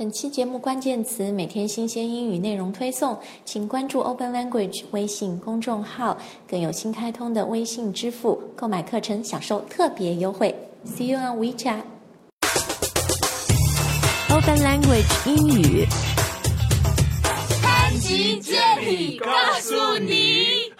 本期节目关键词每天新鲜英语内容推送，请关注 Open Language 微信公众号，更有新开通的微信支付，购买课程享受特别优惠。See you on WeChat。Open Language 英语，潘吉接力告诉你。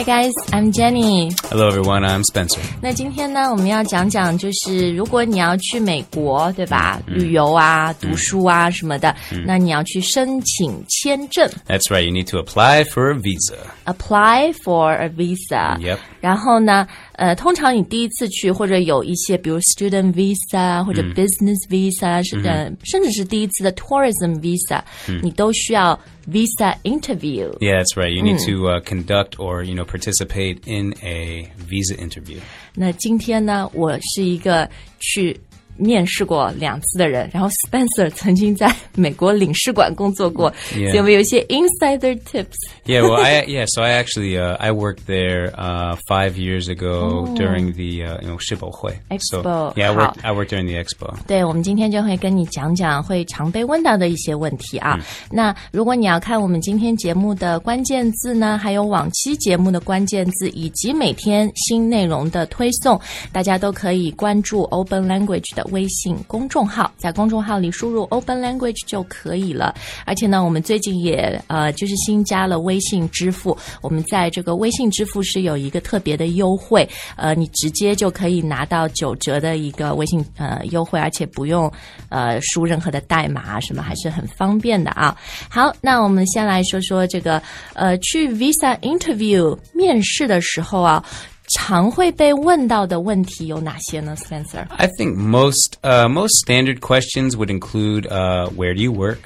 Hi guys, I'm Jenny。 Hello, everyone. I'm Spencer. 那今天呢，我们要讲讲，就是如果你要去美国，对吧？旅游啊、读书啊什么的，那你要去申请签证 That's right. You need to apply for a visa. ，apply for a visa。 Yep. 然后呢， 呃，通常你第一次去，或者有一些，比如 student visa 或者 business visa，是呃，甚至是第一次的 tourism visa，你都需要 visa interview。Yeah, that's right. You need to uh, conduct or you know participate in a visa interview. 那今天呢，我是一个去面试过两次的人，然后 Spencer 曾经在美国领事馆工作过 Yeah. 所以我们有一些 insider tips。Yeah, well, I yeah. So I actually uh, I worked there uh, five years ago during the uh, you know 世博会. expo. So, yeah, I worked I worked during the expo. 对，我们今天就会跟你讲讲会常被问到的一些问题啊。那如果你要看我们今天节目的关键字呢，还有往期节目的关键字，以及每天新内容的推送，大家都可以关注 Open Language 的微信公众号，在公众号里输入 Open Language 就可以了。而且呢，我们最近也呃就是新加了微信支付，我们在这个微信支付是有一个特别的优惠，呃，你直接就可以拿到九折的一个微信呃优惠，而且不用呃输任何的代码什么，还是很方便的啊。好，那我们先来说说这个呃去 visa interview 面试的时候啊。常会被问到的问题有哪些呢，Spencer？ I think most uh, most standard questions would include uh, where do you work?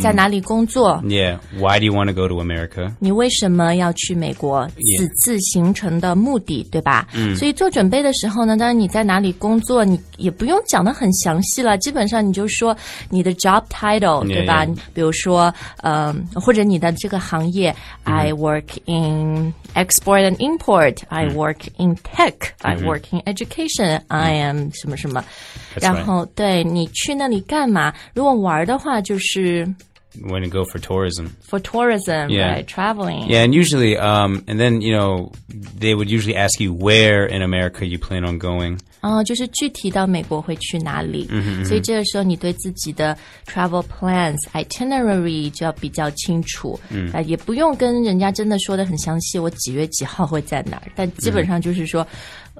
在哪里工作？Yeah. Why do you want to go to America? 你为什么要去美国？此次行程的目的，对吧？嗯。所以做准备的时候呢，当然你在哪里工作，你也不用讲的很详细了，基本上你就说你的 job title，Yeah, 对吧比如说，嗯、或者你的这个行业、i work in export and import，I work in tech，I work in education，I am 什么什么。然后对你去那里干嘛？如果玩的话，就是When to go for tourism? for tourism，right Yeah traveling。 Yeah, and usually, um, and then you know, they would usually ask you where in America you plan on going. 哦，就是具体到美国会去哪里，所以这个时候你对自己的 travel plans itinerary 就要比较清楚，嗯，啊、也不用跟人家真的说的很详细，我几月几号会在哪儿，但基本上就是说，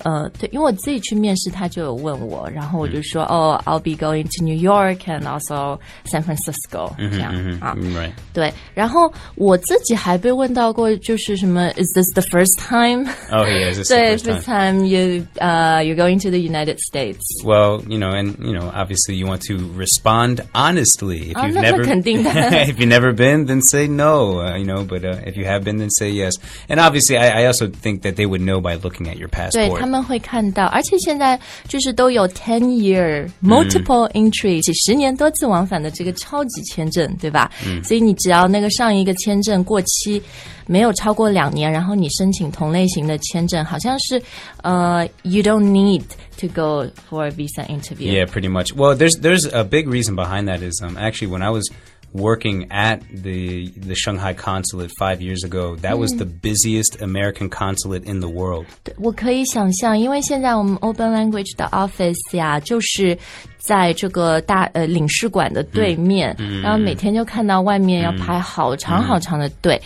呃，对，因为我自己去面试，他就有问我，然后我就说，哦，I'll be going to New York and also San Francisco，、这样啊， Mm, Right. 对，然后我自己还被问到过，就是什么，Is this the first time？ Oh yeah, is this the 对 first ，first time? time you 呃、you're going to the United States。 Well, you know, and you know, obviously, you want to respond honestly. If Oh, you've 那是 never, 肯定的。 if you've never been, then say no. Uh, you know, but uh, if you have been, then say yes. And obviously, I, I also think that they would know by looking at your 对 passport. 他们会看到，而且现在就是都有 ten year multiple entry，几十年多次往返的这个超级签证，对吧？所以你只要那个上一个签证过期没有超过两年，然后你申请同类型的签证，好像是呃，you don't need to go for a visa interview。 Yeah, pretty much. Well, there's there's a big reason behind that. Is um, actually when I was working at the the Shanghai consulate five years ago, that was the busiest American consulate in the world. 对我可以想象，因为现在我们 Open Language 的 office 呀，就是在这个大呃领事馆的对面，然后每天就看到外面要排好长好长的队，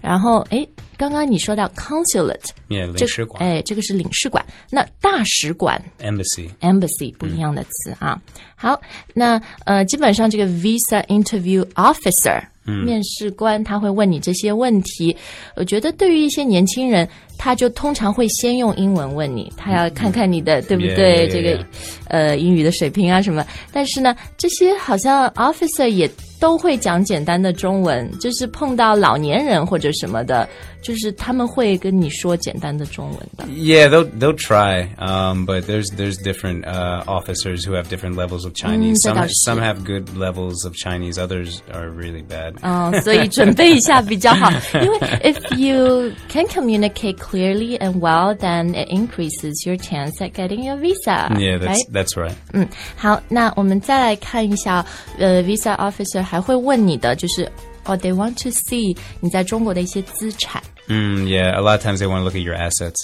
然后诶， 刚刚你说到 consulate，Yeah, 这领事馆哎，这个是领事馆，那大使馆 embassy. embassy 不一样的词啊。好，那呃，基本上这个 visa interview officer、面试官他会问你这些问题。我觉得对于一些年轻人，他就通常会先用英文问你，他要看看你的、对不对 yeah, 这个.呃英语的水平啊什么。但是呢，这些好像 officer 也都会讲简单的中文，就是碰到老年人或者什么的，就是他们会跟你说简单的中文的。 Yeah, they'll they'll try, um, but there's there's different uh, officers who have different levels of Chinese. Mm, some 这倒是。 some have good levels of Chinese, others are really bad. 嗯，所以准备一下比较好，因为 if you can communicate clearly and well, then it increases your chance at getting your visa. yeah, that's right? that's right. 嗯，好，那我们再来看一下，呃，visa officer 还会问你的，就是哦、t h e y want to see 你在中国的一些资产 Mm, yeah, a lot of times they want to look at your assets.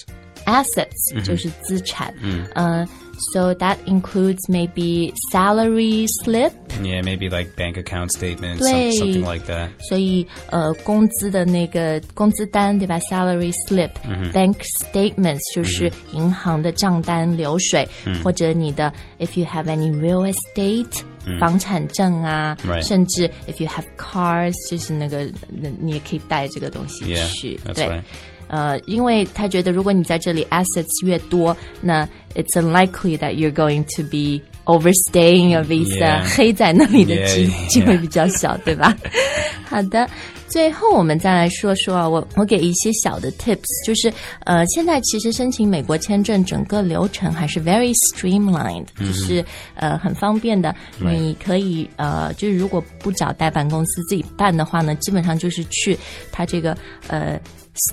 ，assets 就是资产，嗯，呃，so that includes maybe salary slip。 Yeah, maybe like bank account statements, Right. some, something like that. 所以呃，工资的那个工资单对吧？salary slip、bank statements 就是银行的账单流水，或者你的 if you have any real estate、 房产证啊.甚至 if you have cars 就是那个那你也可以带这个东西去对。呃，因为他觉得如果你在这里 assets 越多，那 it's unlikely that you're going to be overstaying your visa，、Yeah. 黑在那里的机机会.比较小，对吧？好的，最后我们再来说说啊，我我给一些小的 tips，就是呃，现在其实申请美国签证整个流程还是 very streamlined，、就是呃很方便的。你可以呃，就是如果不找代办公司自己办的话呢，基本上就是去他这个呃。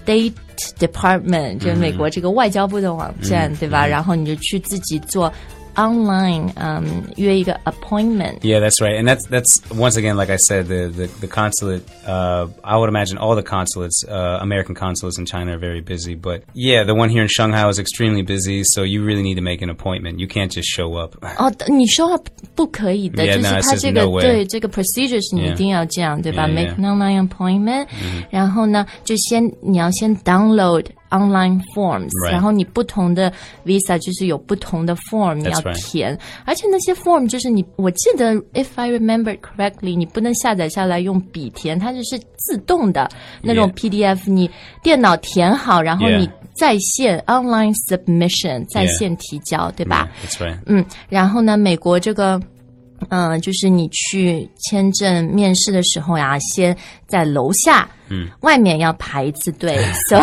State Department 就是美国这个外交部的网站，对吧？然后你就去自己做 online，嗯，约一个 appointment。 Yeah, that's right. And that's that's once again, like I said, the the, the consulate. Uh, I would imagine all the consulates, uh, American consulates in China, are very busy. But yeah, the one here in Shanghai is extremely busy. So you really need to make an appointment. You can't just show up. 哦，你说话不可以的 Yeah, 就是 no, it's 他 just 这个 no way. 对这个 procedure 是你 Yeah. 一定要这样对吧 Yeah, ？Make yeah. an online appointment，、然后呢，就先你要先 download Online forms，、Right. 然后你不同的 visa 就是有不同的 form 你要 right. 填，而且那些 form 就是你，我记得 if I remember correctly，你不能下载下来用笔填，它就是自动的那种 Yeah. PDF，你电脑填好，然后.你在线 online submission 在线提交，对吧 Yeah, that's right. 嗯，然后呢，美国这个。嗯，就是你去签证面试的时候呀，先在楼下，嗯，外面要排一次队，so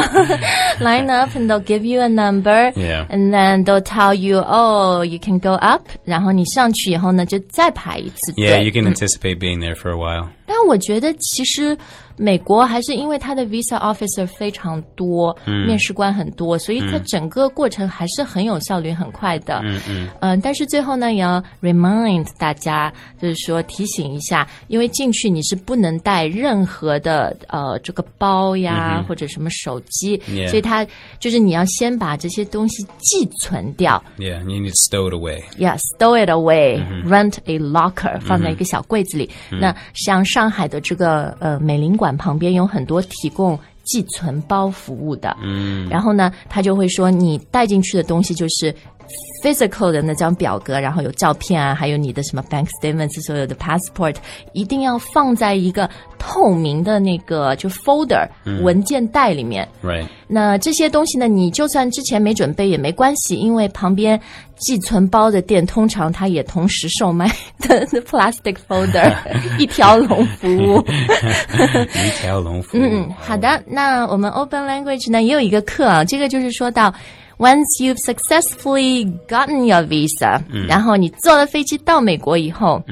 line up and they'll give you a number, Yeah. and then they'll tell you, oh, you can go up，然后你上去以后呢，就再排一次队。Yeah, you can anticipate being there for a while. 但我觉得其实美国还是因为它的 visa officer 非常多，面试官很多，所以它整个过程还是很有效率、很快的。嗯嗯。呃，但是最后呢，也要 remind 大家，就是说提醒一下，因为进去你是不能带任何的呃这个包呀、或者什么手机 Yeah. 所以它就是你要先把这些东西寄存掉。Yeah, you need to stow it away. Yeah, stow it away, rent a locker，、放在一个小柜子里。那像上海的这个呃美领馆旁边有很多提供寄存包服务的。嗯，然后呢，他就会说你带进去的东西就是。physical 的那张表格，然后有照片啊，还有你的什么 bank statements，所有的 passport，一定要放在一个透明的那个就 folder、文件袋里面。Right. 那这些东西呢，你就算之前没准备也没关系，因为旁边寄存包的店通常它也同时售卖的 plastic folder 一条龙服务。一条龙服务嗯，好的。那我们 Open Language 呢也有一个课啊，这个就是说到。Once you've successfully gotten your visa，、然后你坐了飞机到美国以后，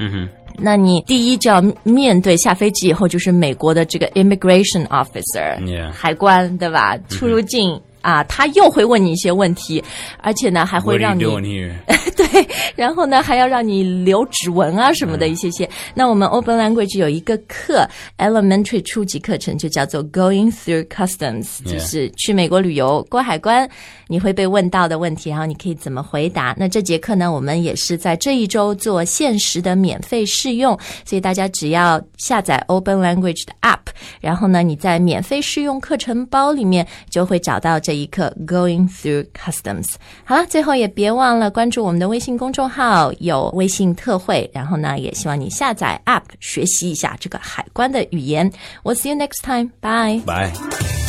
那你第一就要面对下飞机以后就是美国的这个 immigration officer. 海关对吧？出入境。啊，他又会问你一些问题，而且呢还会让你 对，然后呢还要让你留指纹啊什么的一些些。那我们 Open Language 有一个课，Elementary 初级课程就叫做 Going Through Customs，就是去美国旅游过海关，你会被问到的问题，然后你可以怎么回答。那这节课呢，我们也是在这一周做限时的免费试用，所以大家只要下载 Open Language 的 App，然后呢你在免费试用课程包里面就会找到这一课 Going Through Customs。好了，最后也别忘了关注我们的微信公众号，有微信特惠。然后呢，也希望你下载 App 学习一下这个海关的语言。We'll see you next time. Bye. Bye.